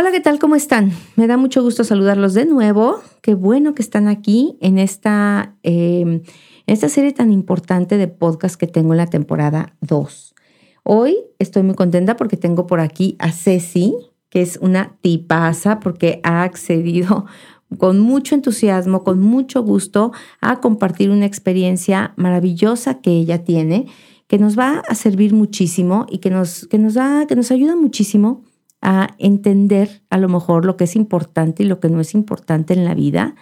Hola, ¿qué tal? ¿Cómo están? Me da mucho gusto saludarlos de nuevo. Qué bueno que están aquí en esta, em, esta serie tan importante de podcast que tengo en la temporada 2. Hoy estoy muy contenta porque tengo por aquí a Ceci, que es una tipaza porque ha accedido con mucho entusiasmo, con mucho gusto a compartir una experiencia maravillosa que ella tiene, que nos va a servir muchísimo y que nos, que nos, que nos ayuda muchísimo a entender a lo mejor lo que es importante y lo que no es importante en la vida,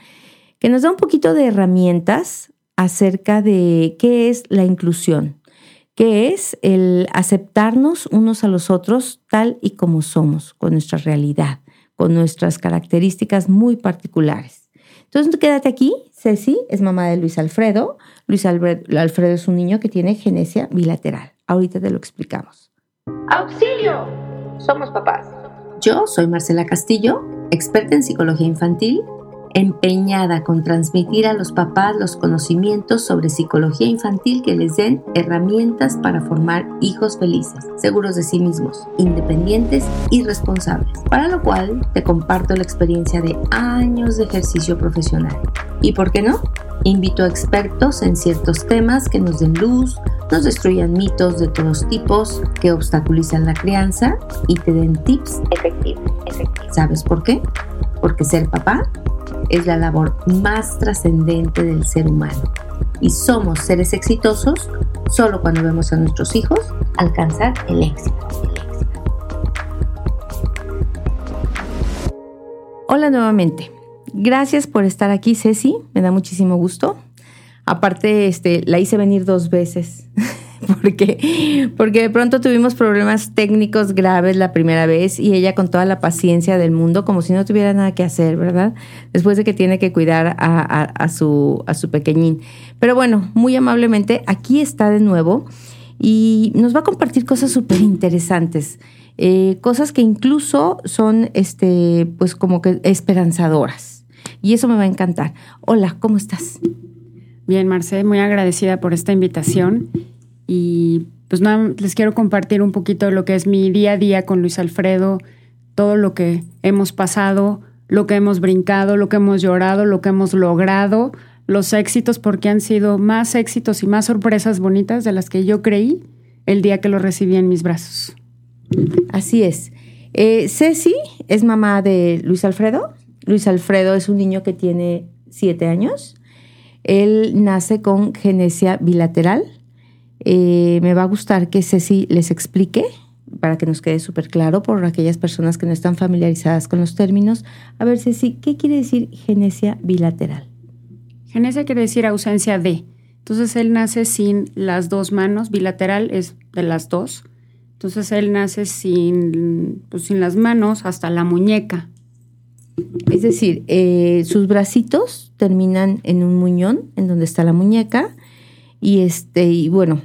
que nos da un poquito de herramientas acerca de qué es la inclusión, qué es el aceptarnos unos a los otros tal y como somos, con nuestra realidad, con nuestras características muy particulares. Entonces, quédate aquí. Ceci es mamá de Luis Alfredo. Luis Alfredo es un niño que tiene genesia bilateral. Ahorita te lo explicamos. ¡Auxilio! Somos papás. Yo soy Marcela Castillo, experta en psicología infantil empeñada con transmitir a los papás los conocimientos sobre psicología infantil que les den herramientas para formar hijos felices, seguros de sí mismos, independientes y responsables, para lo cual te comparto la experiencia de años de ejercicio profesional. ¿Y por qué no? Invito a expertos en ciertos temas que nos den luz, nos destruyan mitos de todos tipos que obstaculizan la crianza y te den tips efectivos. ¿Sabes por qué? Porque ser papá es la labor más trascendente del ser humano. Y somos seres exitosos solo cuando vemos a nuestros hijos alcanzar el éxito. Hola nuevamente. Gracias por estar aquí, Ceci. Me da muchísimo gusto. Aparte, este, la hice venir dos veces. porque, porque de pronto tuvimos problemas técnicos graves la primera vez y ella con toda la paciencia del mundo, como si no tuviera nada que hacer, ¿verdad? Después de que tiene que cuidar a, su, a su pequeñín. Pero bueno, muy amablemente, aquí está de nuevo y nos va a compartir cosas súper interesantes. Eh, cosas que incluso son, este, pues como que esperanzadoras. Y eso me va a encantar. Hola, ¿cómo estás? Bien, Marce, muy agradecida por esta invitación y pues nada, les quiero compartir un poquito de lo que es mi día a día con Luis Alfredo, todo lo que hemos pasado, lo que hemos brincado, lo que hemos llorado, lo que hemos logrado, los éxitos, porque han sido más éxitos y más sorpresas bonitas de las que yo creí el día que lo recibí en mis brazos. Así es. Eh, Ceci es mamá de Luis Alfredo. Luis Alfredo es un niño que tiene siete años. Él nace con genesia bilateral eh, me va a gustar que Ceci les explique para que nos quede súper claro por aquellas personas que no están familiarizadas con los términos. A ver, Ceci, ¿qué quiere decir genesia bilateral? Genesia quiere decir ausencia de. Entonces él nace sin las dos manos, bilateral es de las dos. Entonces él nace sin, pues, sin las manos hasta la muñeca. Es decir, eh, sus bracitos terminan en un muñón, en donde está la muñeca, y este, y bueno,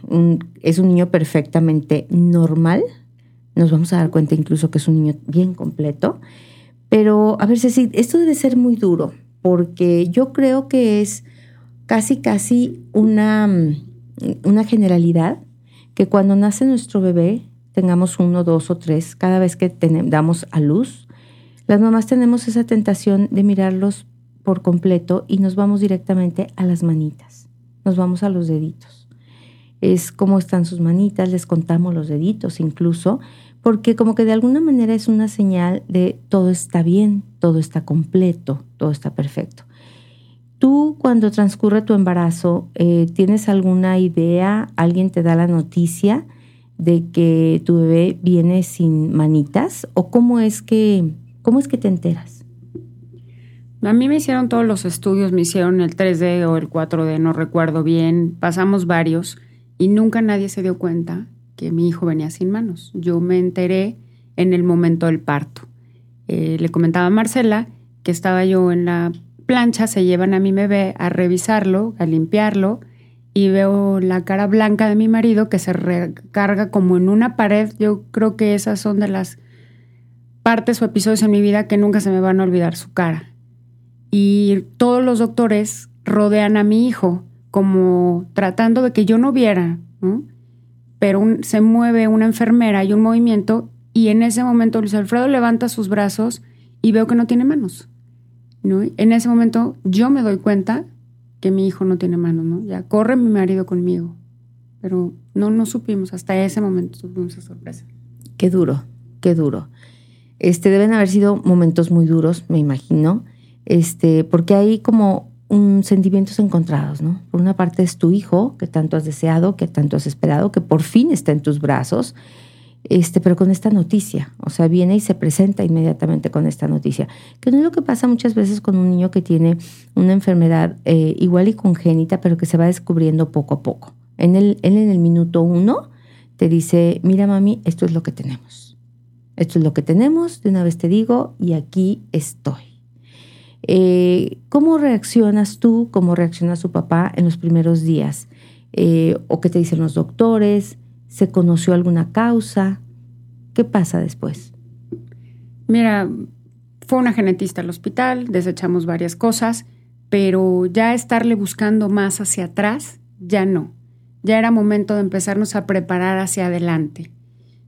es un niño perfectamente normal. Nos vamos a dar cuenta incluso que es un niño bien completo. Pero, a ver, Ceci, esto debe ser muy duro, porque yo creo que es casi, casi una, una generalidad que cuando nace nuestro bebé, tengamos uno, dos o tres, cada vez que damos a luz, las mamás tenemos esa tentación de mirarlos por completo y nos vamos directamente a las manitas nos vamos a los deditos. Es cómo están sus manitas, les contamos los deditos incluso, porque como que de alguna manera es una señal de todo está bien, todo está completo, todo está perfecto. Tú cuando transcurre tu embarazo, eh, ¿tienes alguna idea? ¿Alguien te da la noticia de que tu bebé viene sin manitas? ¿O cómo es que, cómo es que te enteras? A mí me hicieron todos los estudios, me hicieron el 3D o el 4D, no recuerdo bien, pasamos varios y nunca nadie se dio cuenta que mi hijo venía sin manos. Yo me enteré en el momento del parto. Eh, le comentaba a Marcela que estaba yo en la plancha, se llevan a mi bebé a revisarlo, a limpiarlo y veo la cara blanca de mi marido que se recarga como en una pared. Yo creo que esas son de las partes o episodios en mi vida que nunca se me van a olvidar su cara y todos los doctores rodean a mi hijo como tratando de que yo no viera, pero se mueve una enfermera y un movimiento Y en ese momento Luis Alfredo levanta sus brazos y veo que no tiene manos. ¿no? En ese momento yo me doy cuenta que mi hijo no tiene manos, ¿no? Ya corre mi marido conmigo. Pero no, no supimos, hasta ese momento tuvimos esa sorpresa. Qué duro, qué duro. Este, deben haber sido momentos muy duros, me imagino, este, porque hay como un sentimientos encontrados, ¿no? Por una parte es tu hijo, que tanto has deseado, que tanto has esperado, que por fin está en tus brazos, este, pero con esta noticia, o sea, viene y se presenta inmediatamente con esta noticia, que no es lo que pasa muchas veces con un niño que tiene una enfermedad eh, igual y congénita, pero que se va descubriendo poco a poco. En el, él en el minuto uno te dice, mira mami, esto es lo que tenemos. Esto es lo que tenemos, de una vez te digo, y aquí estoy. Eh, ¿Cómo reaccionas tú, cómo reacciona su papá en los primeros días? Eh, ¿O qué te dicen los doctores? ¿Se conoció alguna causa? ¿Qué pasa después? Mira, fue una genetista al hospital, desechamos varias cosas, pero ya estarle buscando más hacia atrás, ya no. Ya era momento de empezarnos a preparar hacia adelante.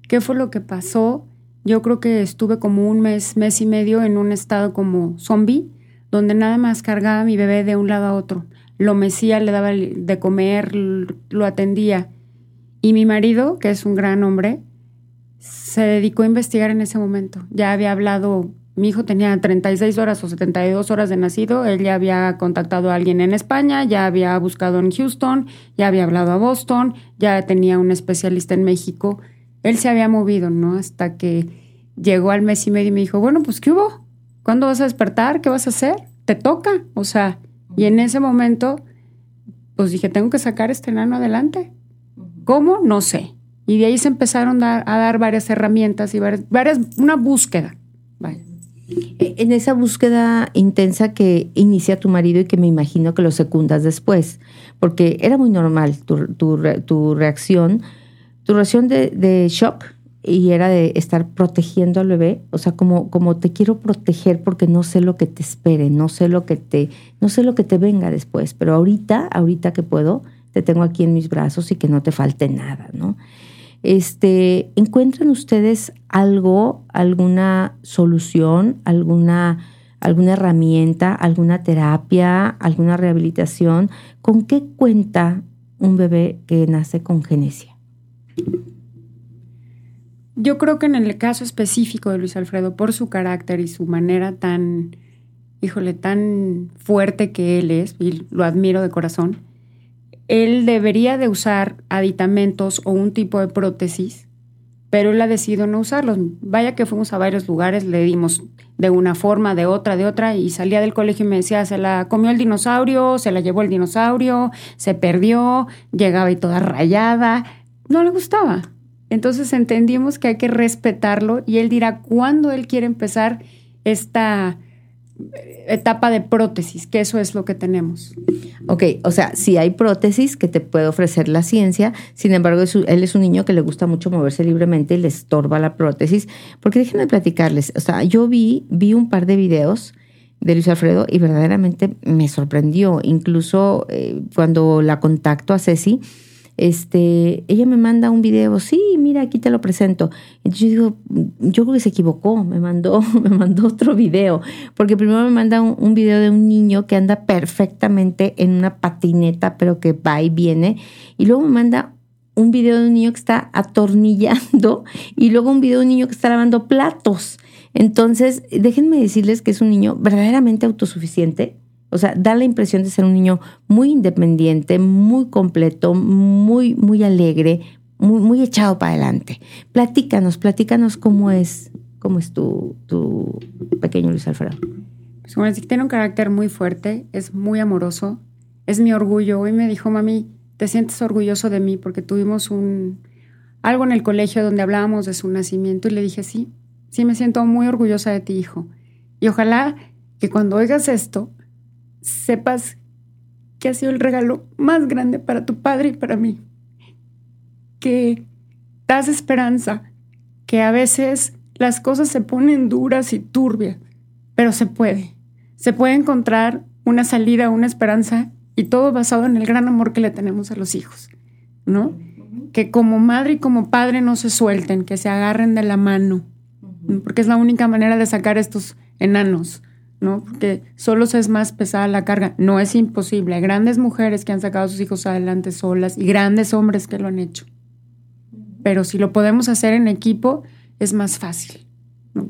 ¿Qué fue lo que pasó? Yo creo que estuve como un mes, mes y medio en un estado como zombie, donde nada más cargaba a mi bebé de un lado a otro. Lo mecía, le daba de comer, lo atendía. Y mi marido, que es un gran hombre, se dedicó a investigar en ese momento. Ya había hablado, mi hijo tenía 36 horas o 72 horas de nacido, él ya había contactado a alguien en España, ya había buscado en Houston, ya había hablado a Boston, ya tenía un especialista en México. Él se había movido, ¿no? Hasta que llegó al mes y medio y me dijo, bueno, pues ¿qué hubo? ¿Cuándo vas a despertar? ¿Qué vas a hacer? Te toca. O sea, y en ese momento, pues dije, tengo que sacar este enano adelante. ¿Cómo? No sé. Y de ahí se empezaron a, dar varias herramientas y varias, una búsqueda. E, en esa búsqueda intensa que inicia tu marido y que me imagino que lo secundas después, porque era muy normal tu, tu, tu reacción de, de, shock y era de estar protegiendo al bebé, o sea, como, como te quiero proteger porque no sé lo que te espere, no sé lo que te, no sé lo que te venga después, pero ahorita, ahorita que puedo, te tengo aquí en mis brazos y que no te falte nada, ¿no? Este, ¿encuentran ustedes algo, alguna solución, alguna, alguna herramienta, alguna terapia, alguna rehabilitación? ¿Con qué cuenta un bebé que nace con genesia? Yo creo que en el caso específico de Luis Alfredo, por su carácter y su manera tan, híjole, tan fuerte que él es, y lo admiro de corazón, él debería de usar aditamentos o un tipo de prótesis, pero él ha decidido no usarlos. Vaya que fuimos a varios lugares, le dimos de una forma, de otra, de otra, y salía del colegio y me decía, se la comió el dinosaurio, se la llevó el dinosaurio, se perdió, llegaba y toda rayada, no le gustaba. Entonces entendimos que hay que respetarlo y él dirá cuándo él quiere empezar esta etapa de prótesis, que eso es lo que tenemos. Ok, o sea, sí hay prótesis que te puede ofrecer la ciencia, sin embargo, él es un niño que le gusta mucho moverse libremente y le estorba la prótesis, porque déjenme platicarles, o sea, yo vi, vi un par de videos de Luis Alfredo y verdaderamente me sorprendió, incluso eh, cuando la contacto a Ceci, este, ella me manda un video, sí, mira, aquí te lo presento. Entonces yo digo, yo creo que se equivocó, me mandó, me mandó otro video, porque primero me manda un, video de un niño que anda perfectamente en una patineta, pero que va y viene, y luego me manda un video de un niño que está atornillando y luego un video de un niño que está lavando platos. Entonces, déjenme decirles que es un niño verdaderamente autosuficiente, o sea, da la impresión de ser un niño muy independiente, muy completo, muy, muy alegre, muy, muy echado para adelante. Platícanos, platícanos cómo es, cómo es tu, tu pequeño Luis Alfredo. Pues como tiene un carácter muy fuerte, es muy amoroso, es mi orgullo. Hoy me dijo, mami, ¿te sientes orgulloso de mí? Porque tuvimos un algo en el colegio donde hablábamos de su nacimiento y le dije, sí, sí me siento muy orgullosa de ti, hijo. Y ojalá que cuando oigas esto, sepas que ha sido el regalo más grande para tu padre y para mí. Que das esperanza, que a veces las cosas se ponen duras y turbias, pero se puede. Se puede encontrar una salida, una esperanza y todo basado en el gran amor que le tenemos a los hijos, ¿no? que como madre y como padre no se suelten, que se agarren de la mano, porque es la única manera de sacar estos enanos, ¿no? Porque solo es más pesada la carga. No es imposible. Hay grandes mujeres que han sacado a sus hijos adelante solas y grandes hombres que lo han hecho. Pero si lo podemos hacer en equipo, es más fácil.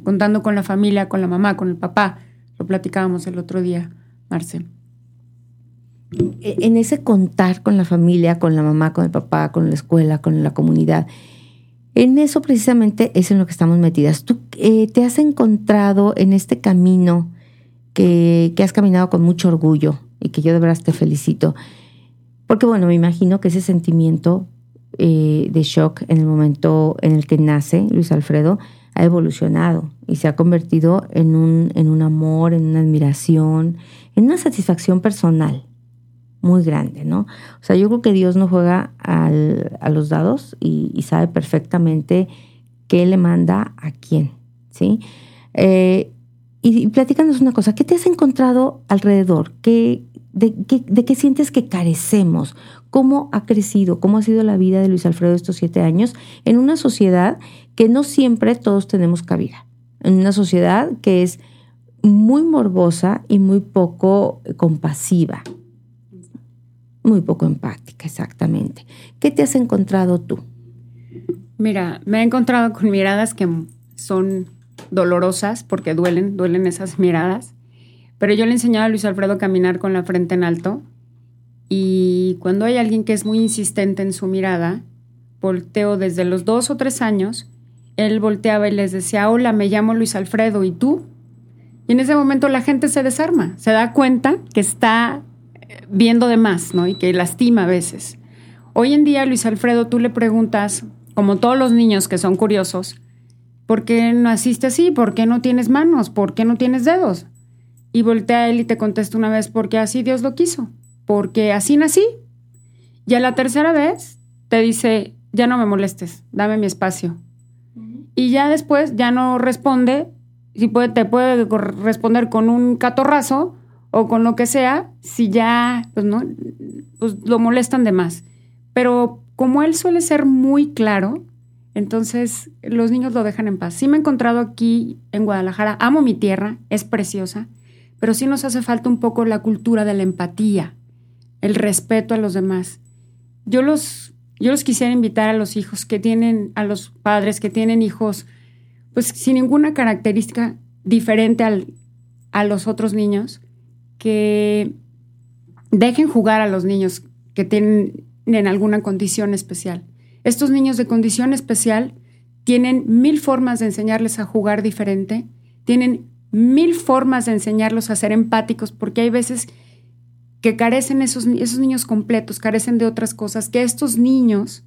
Contando con la familia, con la mamá, con el papá. Lo platicábamos el otro día, Marce. E, en ese contar con la familia, con la mamá, con el papá, con la escuela, con la comunidad, en eso precisamente es en lo que estamos metidas. ¿Tú eh, te has encontrado en este camino que, has caminado con mucho orgullo y que yo de verdad te felicito? Porque bueno, me imagino que ese sentimiento eh, de shock en el momento en el que nace Luis Alfredo ha evolucionado y se ha convertido en un, en un amor, en una admiración, en una satisfacción personal muy grande, ¿no? O sea, yo creo que Dios no juega a los dados y, sabe perfectamente qué le manda a quién, ¿sí? Eh, y, platícanos una cosa, ¿qué te has encontrado alrededor? ¿Qué, de, qué, sientes que carecemos? ¿Cómo ha crecido? ¿Cómo ha sido la vida de Luis Alfredo estos siete años en una sociedad que no siempre todos tenemos cabida? En una sociedad que es muy morbosa y muy poco compasiva, muy poco empática, exactamente. ¿Qué te has encontrado tú? Mira, me he encontrado con miradas que son dolorosas porque duelen, duelen esas miradas. Pero yo le he enseñado a Luis Alfredo a caminar con la frente en alto y cuando hay alguien que es muy insistente en su mirada, volteo desde los dos o tres años, él volteaba y les decía, hola, me llamo Luis Alfredo, ¿y tú? Y en ese momento la gente se desarma, se da cuenta que está viendo de más, ¿no? Y que lastima a veces. Hoy en día, Luis Alfredo, tú le preguntas, como todos los niños que son curiosos, ¿por qué naciste así? ¿Por qué no tienes manos? ¿Por qué no tienes dedos? Y voltea a él y te contesta una vez, porque así Dios lo quiso, porque así nací. Y a la tercera vez te dice, ya no me molestes, dame mi espacio. Y ya después ya no responde, si puede, te puede responder con un catorrazo o con lo que sea, si ya, pues no, pues lo molestan de más. Pero como él suele ser muy claro, entonces los niños lo dejan en paz. Sí me he encontrado aquí en Guadalajara, amo mi tierra, es preciosa, pero sí nos hace falta un poco la cultura de la empatía, el respeto a los demás. Yo los, yo los quisiera invitar a los hijos que tienen, a los padres que tienen hijos, pues sin ninguna característica diferente al, a los otros niños, que dejen jugar a los niños que tienen en alguna condición especial. Estos niños de condición especial tienen mil formas de enseñarles a jugar diferente, tienen mil formas de enseñarlos a ser empáticos, porque hay veces que carecen esos, esos niños completos, carecen de otras cosas que estos niños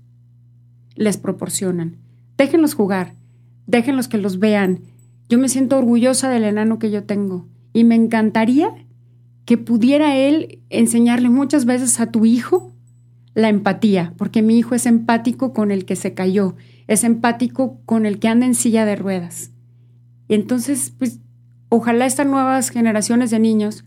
les proporcionan. Déjenlos jugar, déjenlos que los vean. Yo me siento orgullosa del enano que yo tengo y me encantaría que pudiera él enseñarle muchas veces a tu hijo la empatía, porque mi hijo es empático con el que se cayó, es empático con el que anda en silla de ruedas. Y entonces, pues, ojalá estas nuevas generaciones de niños,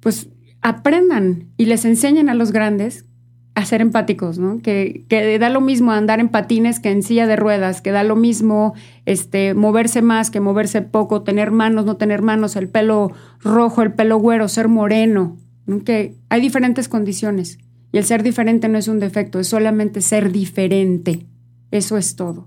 pues, aprendan y les enseñen a los grandes a ser empáticos, ¿no? Que, que, da lo mismo andar en patines que en silla de ruedas, que da lo mismo este, moverse más que moverse poco, tener manos, no tener manos, el pelo rojo, el pelo güero, ser moreno, que hay diferentes condiciones. Y el ser diferente no es un defecto, es solamente ser diferente. Eso es todo.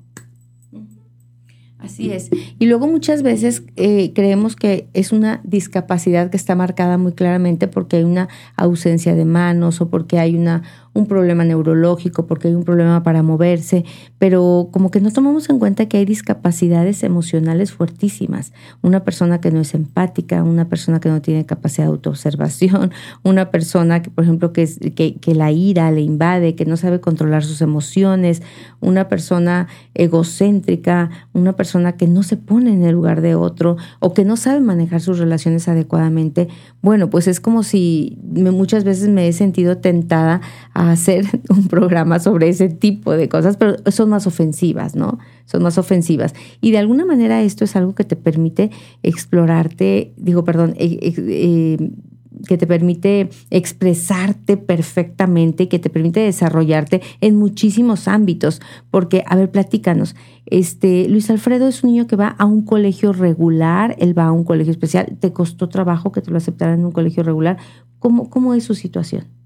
Así es. Y luego muchas veces eh, creemos que es una discapacidad que está marcada muy claramente porque hay una ausencia de manos o porque hay una, un problema neurológico, porque hay un problema para moverse, pero como que no tomamos en cuenta que hay discapacidades emocionales fuertísimas. Una persona que no es empática, una persona que no tiene capacidad de autoobservación, una persona que, por ejemplo, que, es, que, la ira le invade, que no sabe controlar sus emociones, una persona egocéntrica, una persona persona que no se pone en el lugar de otro o que no sabe manejar sus relaciones adecuadamente, bueno, pues es como si muchas veces me he sentido tentada a hacer un programa sobre ese tipo de cosas, pero son más ofensivas, ¿no? Son más ofensivas. Y de alguna manera esto es algo que te permite explorarte, digo, perdón, eh, eh, que te permite expresarte perfectamente, que te permite desarrollarte en muchísimos ámbitos. Porque, a ver, platícanos, este, Luis Alfredo es un niño que va a un colegio regular, él va a un colegio especial, ¿te costó trabajo que te lo aceptaran en un colegio regular? ¿Cómo, cómo es su situación?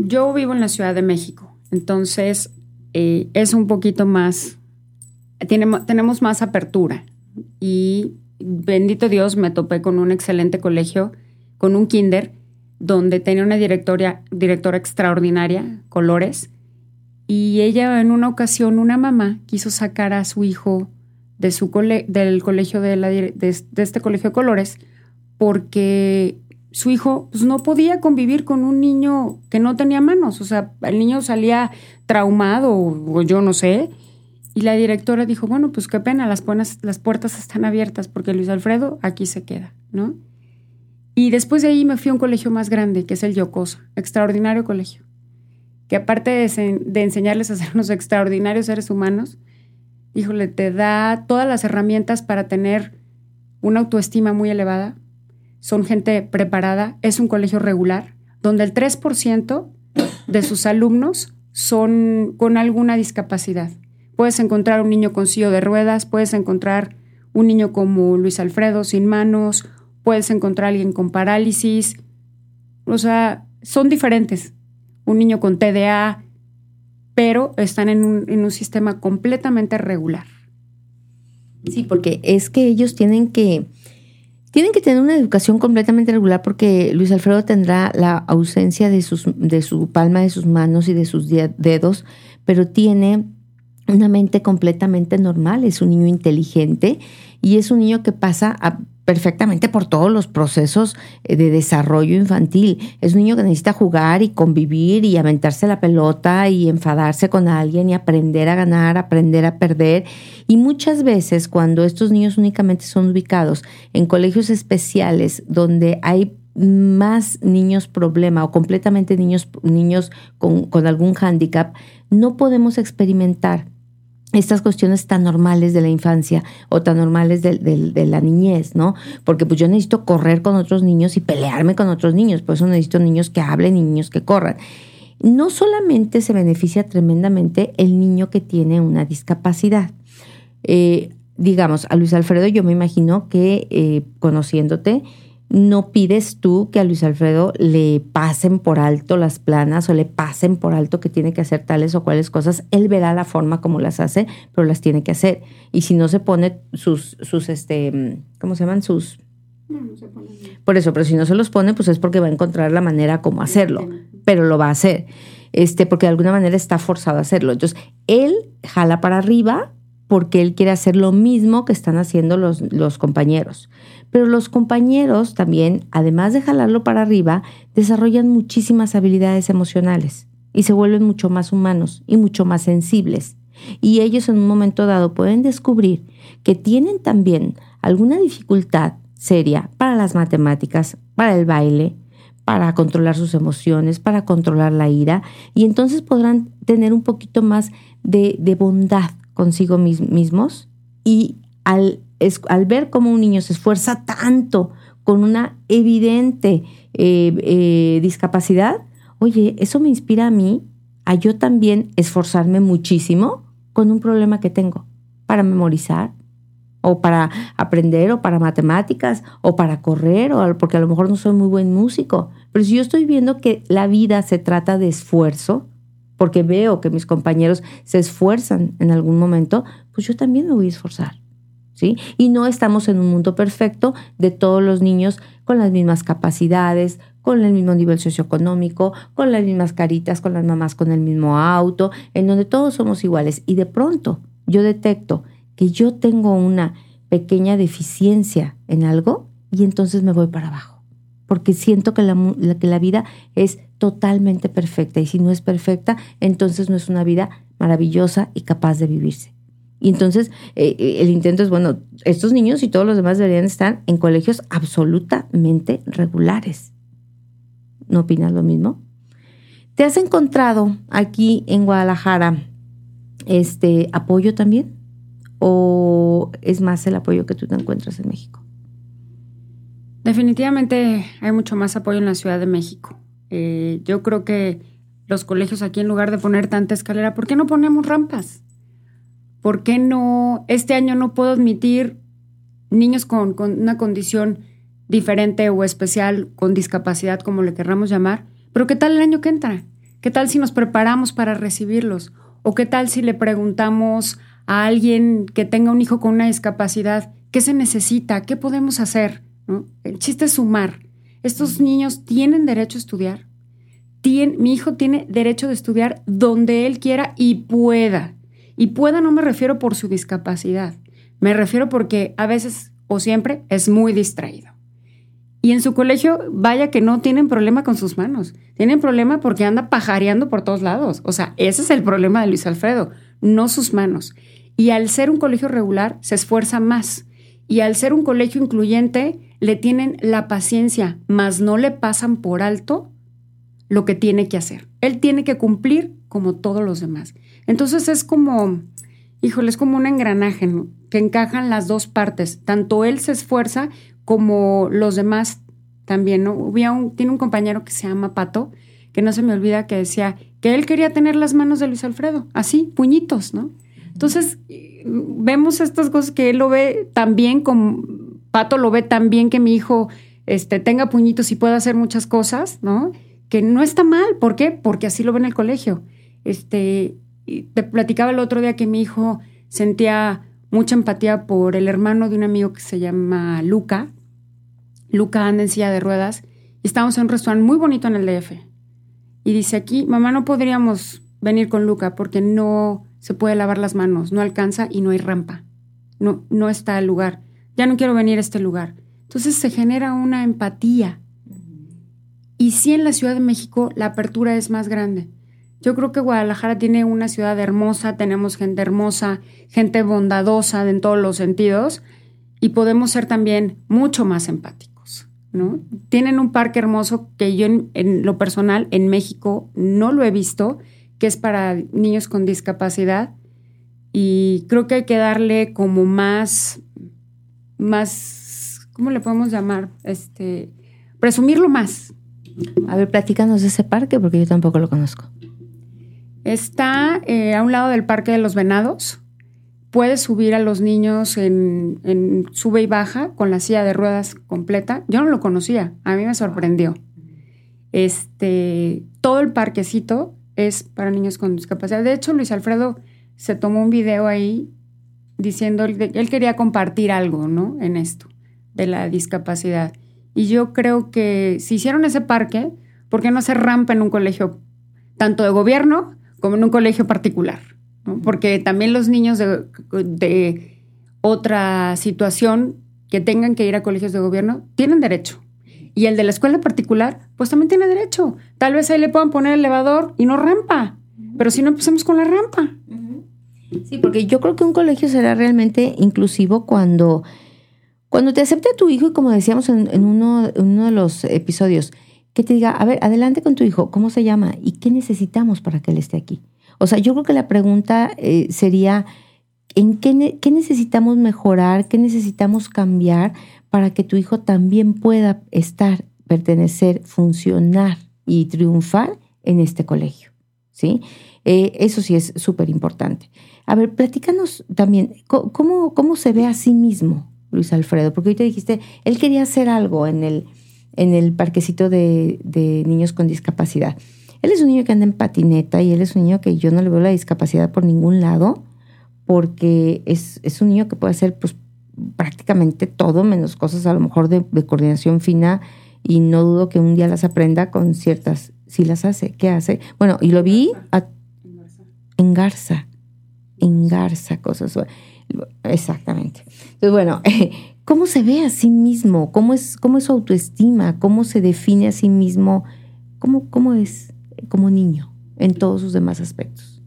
Yo vivo en la Ciudad de México, entonces eh, es un poquito más, tenemos más apertura y bendito Dios me topé con un excelente colegio, con un kinder, donde tenía una directora, directora extraordinaria, Colores, y ella en una ocasión, una mamá, quiso sacar a su hijo de su del colegio de, de, este colegio de Colores porque su hijo pues, no podía convivir con un niño que no tenía manos. O sea, el niño salía traumado o, yo no sé. Y la directora dijo, bueno, pues qué pena, las, las puertas están abiertas porque Luis Alfredo aquí se queda, ¿no? Y después de ahí me fui a un colegio más grande, que es el Yocosa, extraordinario colegio, que aparte de, de enseñarles a ser unos extraordinarios seres humanos, híjole, te da todas las herramientas para tener una autoestima muy elevada, son gente preparada, es un colegio regular, donde el 3% de sus alumnos son con alguna discapacidad. Puedes encontrar un niño con silla de ruedas, puedes encontrar un niño como Luis Alfredo sin manos, puedes encontrar alguien con parálisis. O sea, son diferentes. Un niño con TDA, pero están en un, en un sistema completamente regular. Sí, porque es que ellos tienen que tienen que tener una educación completamente regular porque Luis Alfredo tendrá la ausencia de, sus, de su palma de sus manos y de sus dedos, pero tiene una mente completamente normal, es un niño inteligente y es un niño que pasa a perfectamente por todos los procesos eh, de desarrollo infantil. Es un niño que necesita jugar y convivir y aventarse la pelota y enfadarse con alguien y aprender a ganar, aprender a perder. Y muchas veces cuando estos niños únicamente son ubicados en colegios especiales donde hay más niños problema o completamente niños, niños con, con algún hándicap, no podemos experimentar estas cuestiones tan normales de la infancia o tan normales de, la niñez, ¿no? Porque pues yo necesito correr con otros niños y pelearme con otros niños, por eso necesito niños que hablen y niños que corran. No solamente se beneficia tremendamente el niño que tiene una discapacidad. Eh, digamos, a Luis Alfredo yo me imagino que eh, conociéndote, no pides tú que a Luis Alfredo le pasen por alto las planas o le pasen por alto que tiene que hacer tales o cuales cosas. Él verá la forma como las hace, pero las tiene que hacer. Y si no se pone sus, sus este, ¿cómo se llaman? Sus... No, no se pone por eso, pero si no se los pone, pues es porque va a encontrar la manera como hacerlo, pero lo va a hacer. Este, porque de alguna manera está forzado a hacerlo. Entonces, él jala para arriba porque él quiere hacer lo mismo que están haciendo los, los compañeros. Pero los compañeros también, además de jalarlo para arriba, desarrollan muchísimas habilidades emocionales y se vuelven mucho más humanos y mucho más sensibles. Y ellos en un momento dado pueden descubrir que tienen también alguna dificultad seria para las matemáticas, para el baile, para controlar sus emociones, para controlar la ira, y entonces podrán tener un poquito más de, bondad consigo mismos y al al ver cómo un niño se esfuerza tanto con una evidente eh, eh, discapacidad, oye, eso me inspira a mí a yo también esforzarme muchísimo con un problema que tengo para memorizar o para aprender o para matemáticas o para correr o porque a lo mejor no soy muy buen músico. Pero si yo estoy viendo que la vida se trata de esfuerzo, porque veo que mis compañeros se esfuerzan en algún momento, pues yo también me voy a esforzar. Y no estamos en un mundo perfecto de todos los niños con las mismas capacidades, con el mismo nivel socioeconómico, con las mismas caritas, con las mamás con el mismo auto, en donde todos somos iguales. Y de pronto yo detecto que yo tengo una pequeña deficiencia en algo y entonces me voy para abajo. Porque siento que la, que la vida es totalmente perfecta y si no es perfecta, entonces no es una vida maravillosa y capaz de vivirse. Y entonces eh, eh, el intento es, bueno, estos niños y todos los demás deberían estar en colegios absolutamente regulares. ¿No opinas lo mismo? ¿Te has encontrado aquí en Guadalajara este apoyo también? ¿O es más el apoyo que tú te encuentras en México? Definitivamente hay mucho más apoyo en la Ciudad de México. Eh, yo creo que los colegios aquí, en lugar de poner tanta escalera, ¿por qué no ponemos rampas? ¿Por qué no? Este año no puedo admitir niños con, con una condición diferente o especial, con discapacidad, como le querramos llamar. Pero ¿qué tal el año que entra? ¿Qué tal si nos preparamos para recibirlos? ¿O qué tal si le preguntamos a alguien que tenga un hijo con una discapacidad qué se necesita? ¿Qué podemos hacer? El chiste es sumar. Estos niños tienen derecho a estudiar. mi hijo tiene derecho de estudiar donde él quiera y pueda. Y pueda no me refiero por su discapacidad. Me refiero porque a veces o siempre es muy distraído. Y en su colegio, vaya que no tienen problema con sus manos. Tienen problema porque anda pajareando por todos lados. O sea, ese es el problema de Luis Alfredo, no sus manos. Y al ser un colegio regular, se esfuerza más. Y al ser un colegio incluyente, le tienen la paciencia, mas no le pasan por alto lo que tiene que hacer. Él tiene que cumplir como todos los demás. Entonces es como, híjole, es como un engranaje que encajan las dos partes. Tanto él se esfuerza como los demás también, ¿no? un, tiene un compañero que se llama Pato, que no se me olvida que decía que él quería tener las manos de Luis Alfredo, así, puñitos, ¿no? Entonces, vemos estas cosas que él lo ve tan bien como Pato lo ve tan bien que mi hijo este, tenga puñitos y pueda hacer muchas cosas, ¿no? Que no está mal, ¿por qué? Porque así lo ve en el colegio. Este, te platicaba el otro día que mi hijo sentía mucha empatía por el hermano de un amigo que se llama Luca. Luca anda en silla de ruedas y estábamos en un restaurante muy bonito en el DF. Y dice aquí, mamá, no podríamos venir con Luca porque no se puede lavar las manos, no alcanza y no hay rampa. No, no está el lugar. Ya no quiero venir a este lugar. Entonces se genera una empatía. Y sí en la Ciudad de México la apertura es más grande. Yo creo que Guadalajara tiene una ciudad hermosa, tenemos gente hermosa, gente bondadosa en todos los sentidos y podemos ser también mucho más empáticos. ¿no? Tienen un parque hermoso que yo en, lo personal en México no lo he visto, que es para niños con discapacidad y creo que hay que darle como más, más, ¿cómo le podemos llamar? Este, presumirlo más. A ver, platícanos de ese parque porque yo tampoco lo conozco. Está eh, a un lado del Parque de los Venados. Puedes subir a los niños en, sube y baja con la silla de ruedas completa. Yo no lo conocía, a mí me sorprendió. Este, todo el parquecito es para niños con discapacidad. De hecho, Luis Alfredo se tomó un video ahí diciendo, él quería compartir algo, ¿no? En esto, de la discapacidad. Y yo creo que si hicieron ese parque, ¿por qué no hacer rampa en un colegio tanto de gobierno como en un colegio particular, porque también los niños de, otra situación que tengan que ir a colegios de gobierno tienen derecho. Y el de la escuela particular, pues también tiene derecho. Tal vez ahí le puedan poner elevador y no rampa. Pero si no, empecemos con la rampa. Sí, porque yo creo que un colegio será realmente inclusivo cuando, cuando te acepte tu hijo y como decíamos en uno de los episodios, que te diga, a ver, adelante con tu hijo, ¿cómo se llama? ¿Y qué necesitamos para que él esté aquí? O sea, yo creo que la pregunta eh, sería, ¿en qué, qué necesitamos mejorar? ¿Qué necesitamos cambiar para que tu hijo también pueda estar, pertenecer, funcionar y triunfar en este colegio? ¿Sí? Eh, eso sí es súper importante. A ver, platícanos también, ¿cómo, ¿cómo se ve a sí mismo, Luis Alfredo? Porque hoy te dijiste, él quería hacer algo en el en el parquecito de, niños con discapacidad. Él es un niño que anda en patineta y él es un niño que yo no le veo la discapacidad por ningún lado, porque es, un niño que puede hacer pues, prácticamente todo, menos cosas a lo mejor de, coordinación fina, y no dudo que un día las aprenda con ciertas, si las hace, ¿qué hace? Bueno, y lo vi en Garza, en Garza, cosas. Exactamente. Entonces, bueno, cómo se ve a sí mismo, cómo es, cómo es su autoestima, cómo se define a sí mismo, cómo, cómo es como niño en todos sus demás aspectos.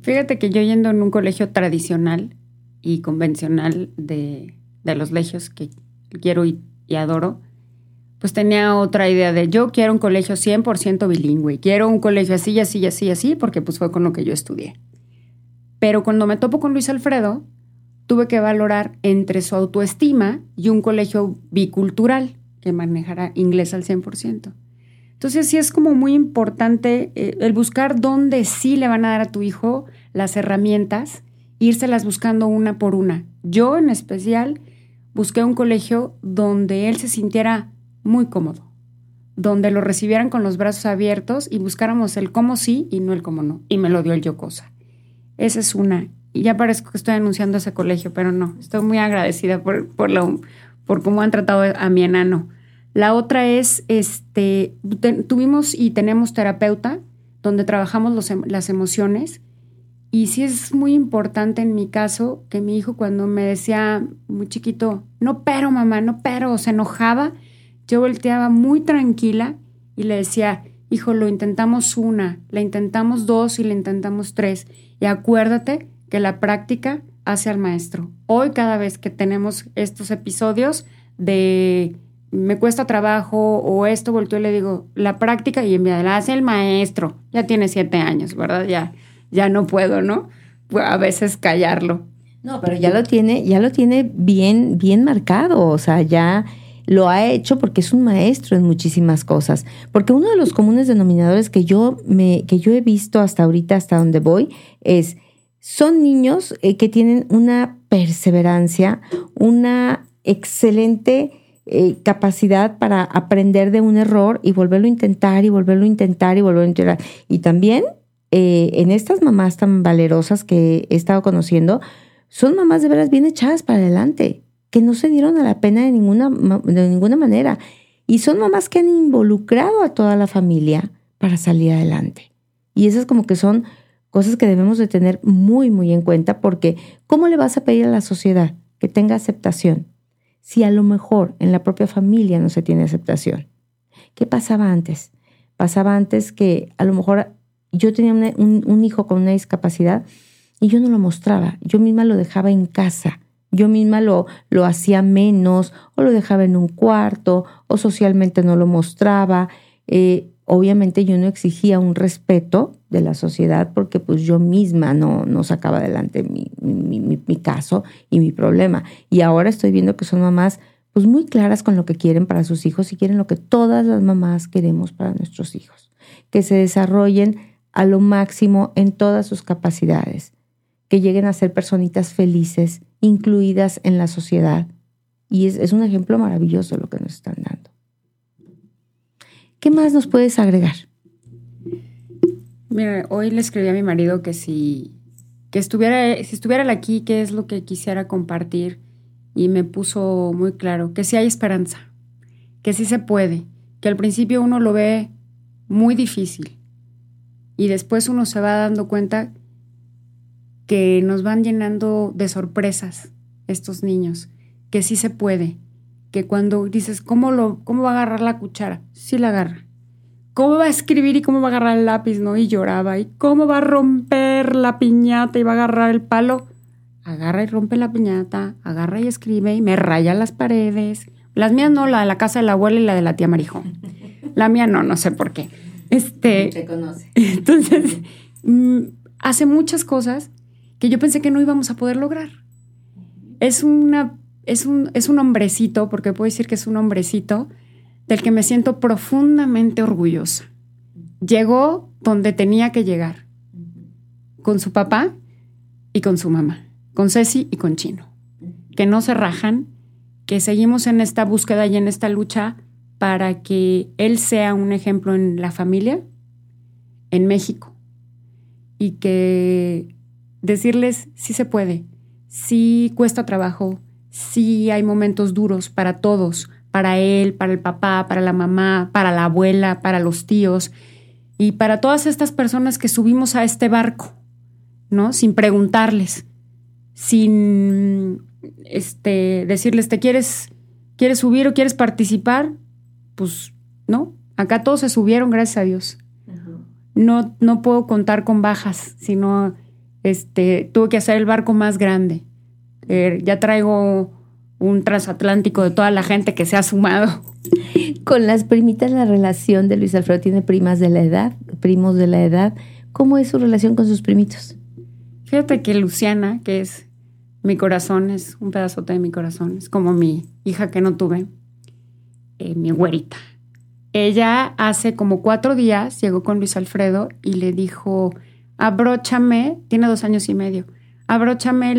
Fíjate que yo yendo en un colegio tradicional y convencional de, los legios que quiero y, adoro, pues tenía otra idea de yo quiero un colegio 100% bilingüe, quiero un colegio así, así, así, así, porque pues fue con lo que yo estudié. Pero cuando me topo con Luis Alfredo, tuve que valorar entre su autoestima y un colegio bicultural que manejara inglés al 100%. Entonces sí es como muy importante eh, el buscar dónde sí le van a dar a tu hijo las herramientas, írselas buscando una por una. Yo en especial busqué un colegio donde él se sintiera muy cómodo, donde lo recibieran con los brazos abiertos y buscáramos el cómo sí y no el cómo no. Y me lo dio el yo cosa. Esa es una. Y ya parezco que estoy anunciando ese colegio, pero no, estoy muy agradecida por, por, lo, por cómo han tratado a mi enano. La otra es, este, tuvimos y tenemos terapeuta donde trabajamos em, las emociones. Y sí es muy importante en mi caso que mi hijo cuando me decía muy chiquito, no pero mamá, no pero, se enojaba, yo volteaba muy tranquila y le decía, hijo, lo intentamos una, la intentamos dos y la intentamos tres. Y acuérdate que la práctica hace al maestro. Hoy cada vez que tenemos estos episodios de me cuesta trabajo o esto, volteo y le digo, la práctica y en hace el maestro. Ya tiene siete años, ¿verdad? Ya, ya no puedo, ¿no? A veces callarlo. No, pero ya lo tiene, ya lo tiene bien, bien marcado. O sea, ya lo ha hecho porque es un maestro en muchísimas cosas. Porque uno de los comunes denominadores que yo me, que yo he visto hasta ahorita, hasta donde voy, es son niños eh, que tienen una perseverancia, una excelente eh, capacidad para aprender de un error y volverlo a intentar y volverlo a intentar y volverlo a intentar. Y también eh, en estas mamás tan valerosas que he estado conociendo, son mamás de veras bien echadas para adelante, que no se dieron a la pena de ninguna, de ninguna manera. Y son mamás que han involucrado a toda la familia para salir adelante. Y esas como que son cosas que debemos de tener muy, muy en cuenta porque ¿cómo le vas a pedir a la sociedad que tenga aceptación si a lo mejor en la propia familia no se tiene aceptación? ¿Qué pasaba antes? Pasaba antes que a lo mejor yo tenía un, hijo con una discapacidad y yo no lo mostraba, yo misma lo dejaba en casa, yo misma lo, lo hacía menos o lo dejaba en un cuarto o socialmente no lo mostraba. Eh, obviamente yo no exigía un respeto de la sociedad porque pues yo misma no, no sacaba adelante mi, mi, caso y mi problema. Y ahora estoy viendo que son mamás pues muy claras con lo que quieren para sus hijos y quieren lo que todas las mamás queremos para nuestros hijos, que se desarrollen a lo máximo en todas sus capacidades, que lleguen a ser personitas felices, incluidas en la sociedad. Y es, es un ejemplo maravilloso lo que nos están dando. ¿Qué más nos puedes agregar? Mira, hoy le escribí a mi marido que si, que estuviera, si estuviera aquí, qué es lo que quisiera compartir. Y me puso muy claro que sí hay esperanza, que sí se puede, que al principio uno lo ve muy difícil y después uno se va dando cuenta que nos van llenando de sorpresas estos niños, que sí se puede, que cuando dices, ¿cómo, lo, ¿cómo va a agarrar la cuchara? Sí la agarra. ¿Cómo va a escribir y cómo va a agarrar el lápiz? ¿No? Y lloraba. ¿Y cómo va a romper la piñata y va a agarrar el palo? Agarra y rompe la piñata, agarra y escribe y me raya las paredes. Las mías no, la de la casa de la abuela y la de la tía Marijón. La mía no, no sé por qué. Este, Te conoce. Entonces, mm, hace muchas cosas que yo pensé que no íbamos a poder lograr. Es una es un, es un hombrecito, porque puedo decir que es un hombrecito, del que me siento profundamente orgullosa. Llegó donde tenía que llegar, con su papá y con su mamá, con Ceci y con Chino, que no se rajan, que seguimos en esta búsqueda y en esta lucha para que él sea un ejemplo en la familia, en México, y que decirles sí se puede, sí cuesta trabajo, sí hay momentos duros para todos, para él, para el papá, para la mamá, para la abuela, para los tíos y para todas estas personas que subimos a este barco, ¿no? Sin preguntarles, sin este, decirles, ¿te quieres, quieres subir o quieres participar? Pues no, acá todos se subieron, gracias a Dios. No, no puedo contar con bajas, sino este, tuve que hacer el barco más grande. Eh, ya traigo un transatlántico de toda la gente que se ha sumado. Con las primitas la relación de Luis Alfredo tiene primas de la edad, primos de la edad. ¿Cómo es su relación con sus primitos? Fíjate que Luciana, que es Mi corazón es un pedazote de mi corazón. Es como mi hija que no tuve, eh, mi güerita. Ella hace como cuatro días llegó con Luis Alfredo y le dijo, abróchame, tiene dos años y medio, abróchame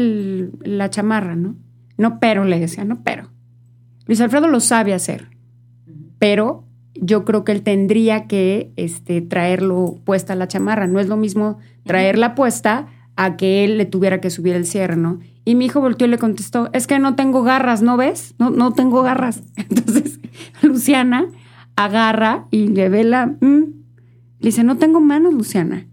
la chamarra, ¿no? No pero, le decía, no pero. Luis Alfredo lo sabe hacer, pero yo creo que él tendría que este, traerlo puesta la chamarra. No es lo mismo traerla puesta a que él le tuviera que subir el cierre, ¿no? Y mi hijo volteó y le contestó, es que no tengo garras, ¿no ves? No, no tengo garras. Entonces, Luciana agarra y le ve la... Mm, le dice, no tengo manos, Luciana.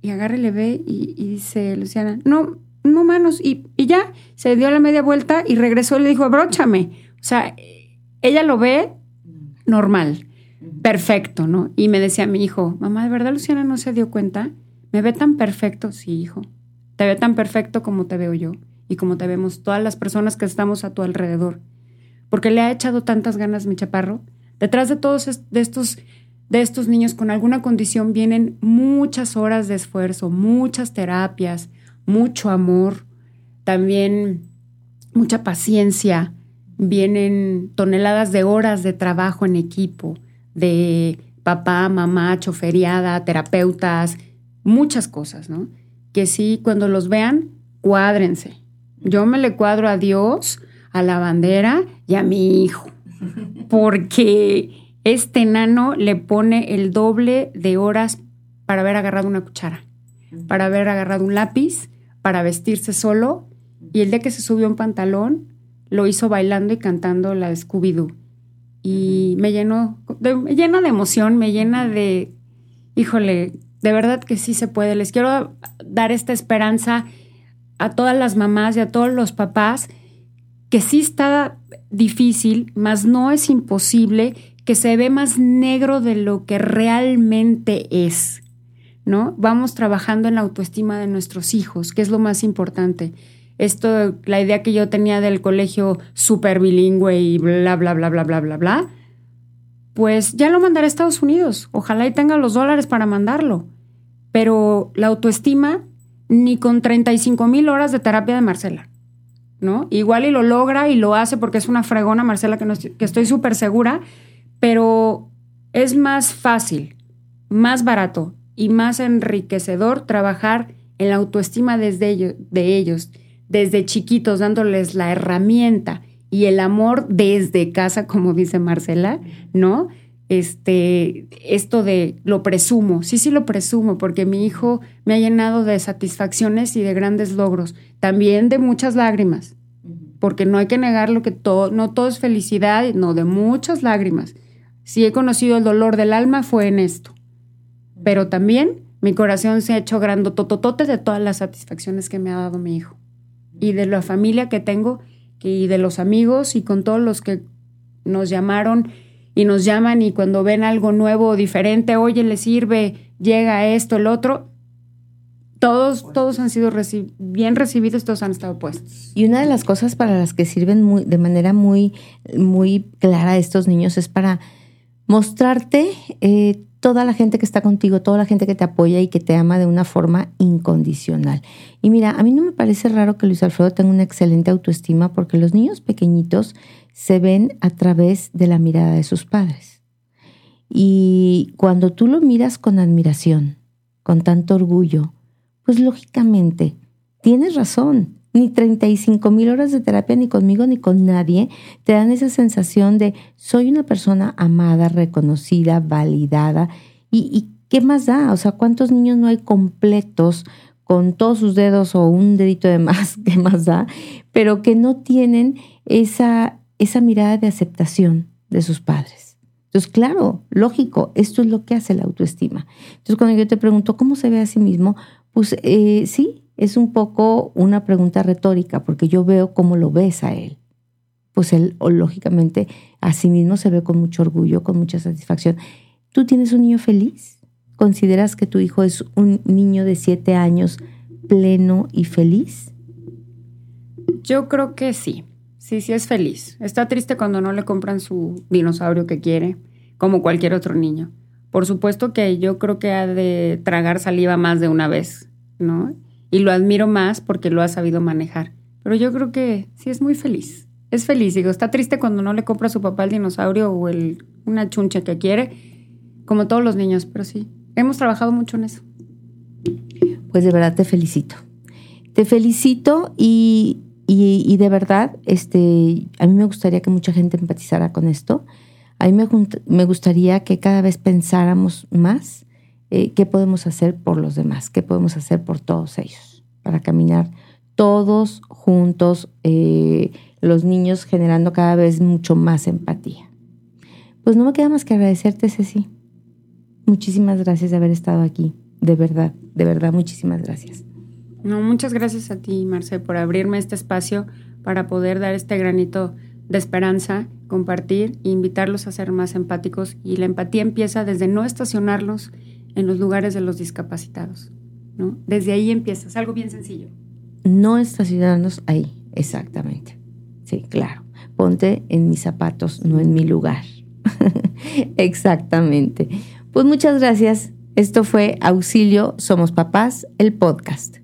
Y agarra y le ve y, dice, Luciana, no, no manos. Y, y, ya, se dio la media vuelta y regresó y le dijo, abróchame. O sea, ella lo ve normal, perfecto, ¿no? Y me decía mi hijo, mamá, ¿de verdad Luciana no se dio cuenta? ¿Me ve tan perfecto? Sí, hijo. Te ve tan perfecto como te veo yo y como te vemos todas las personas que estamos a tu alrededor. Porque le ha echado tantas ganas mi chaparro. Detrás de todos de estos, de estos niños con alguna condición vienen muchas horas de esfuerzo, muchas terapias, mucho amor, también mucha paciencia, vienen toneladas de horas de trabajo en equipo, de papá, mamá, choferiada, terapeutas, muchas cosas, ¿no? Que sí, cuando los vean, cuádrense. Yo me le cuadro a Dios, a la bandera y a mi hijo, porque este nano le pone el doble de horas para haber agarrado una cuchara, para haber agarrado un lápiz, para vestirse solo, y el día que se subió un pantalón, lo hizo bailando y cantando la Scooby-Doo. Y me llenó, me llena de emoción, me llena de, híjole, de verdad que sí se puede. Les quiero dar esta esperanza a todas las mamás y a todos los papás que sí está difícil, mas no es imposible, que se ve más negro de lo que realmente es. ¿No? Vamos trabajando en la autoestima de nuestros hijos, que es lo más importante esto, la idea que yo tenía del colegio súper bilingüe y bla, bla, bla, bla, bla, bla, bla, pues ya lo mandaré a Estados Unidos. Ojalá y tenga los dólares para mandarlo. Pero la autoestima, ni con 35 mil horas de terapia de Marcela, ¿no? Igual y lo logra y lo hace porque es una fregona, Marcela, que, que estoy súper segura, pero es más fácil, más barato y más enriquecedor trabajar en la autoestima desde ellos, de ellos desde chiquitos dándoles la herramienta y el amor desde casa, como dice Marcela, ¿no? Este, esto de lo presumo, sí, sí lo presumo, porque mi hijo me ha llenado de satisfacciones y de grandes logros, también de muchas lágrimas, porque no hay que negar lo que todo, no todo es felicidad, no, de muchas lágrimas. Si he conocido el dolor del alma fue en esto, pero también mi corazón se ha hecho grandotototote de todas las satisfacciones que me ha dado mi hijo y de la familia que tengo y de los amigos y con todos los que nos llamaron y nos llaman y cuando ven algo nuevo o diferente, oye, le sirve, llega esto, el otro, todos, todos han sido bien recibidos, todos han estado puestos. Y una de las cosas para las que sirven muy, de manera muy, muy clara estos niños es para mostrarte eh, toda la gente que está contigo, toda la gente que te apoya y que te ama de una forma incondicional. Y mira, a mí no me parece raro que Luis Alfredo tenga una excelente autoestima porque los niños pequeñitos se ven a través de la mirada de sus padres. Y cuando tú lo miras con admiración, con tanto orgullo, pues lógicamente tienes razón ni 35 mil horas de terapia, ni conmigo, ni con nadie, te dan esa sensación de soy una persona amada, reconocida, validada. ¿Y, qué más da? O sea, ¿cuántos niños no hay completos con todos sus dedos o un dedito de más, qué más da? Pero que no tienen esa, esa mirada de aceptación de sus padres. Entonces, claro, lógico, esto es lo que hace la autoestima. Entonces, cuando yo te pregunto cómo se ve a sí mismo, pues eh, sí, es un poco una pregunta retórica, porque yo veo cómo lo ves a él. Pues él, lógicamente, a sí mismo se ve con mucho orgullo, con mucha satisfacción. ¿Tú tienes un niño feliz? ¿Consideras que tu hijo es un niño de siete años pleno y feliz? Yo creo que sí. Sí, sí es feliz. Está triste cuando no le compran su dinosaurio que quiere, como cualquier otro niño. Por supuesto que yo creo que ha de tragar saliva más de una vez, ¿no? y lo admiro más porque lo ha sabido manejar. Pero yo creo que sí es muy feliz. Es feliz, digo, está triste cuando no le compra a su papá el dinosaurio o el, una chuncha que quiere, como todos los niños, pero sí, hemos trabajado mucho en eso. Pues de verdad te felicito. Te felicito y, y, de verdad, este, a mí me gustaría que mucha gente empatizara con esto. A mí me, gustaría que cada vez pensáramos más eh, qué podemos hacer por los demás, qué podemos hacer por todos ellos, para caminar todos juntos, eh, los niños generando cada vez mucho más empatía. Pues no me queda más que agradecerte, Ceci. Muchísimas gracias de haber estado aquí. De verdad, de verdad, muchísimas gracias. No, muchas gracias a ti, Marce, por abrirme este espacio para poder dar este granito de esperanza, compartir e invitarlos a ser más empáticos. Y la empatía empieza desde no estacionarlos en los lugares de los discapacitados. ¿no? Desde ahí empieza, es algo bien sencillo. No estacionarnos ahí, exactamente. Sí, claro. Ponte en mis zapatos, no en mi lugar. exactamente. Pues muchas gracias. Esto fue Auxilio, Somos Papás, el podcast.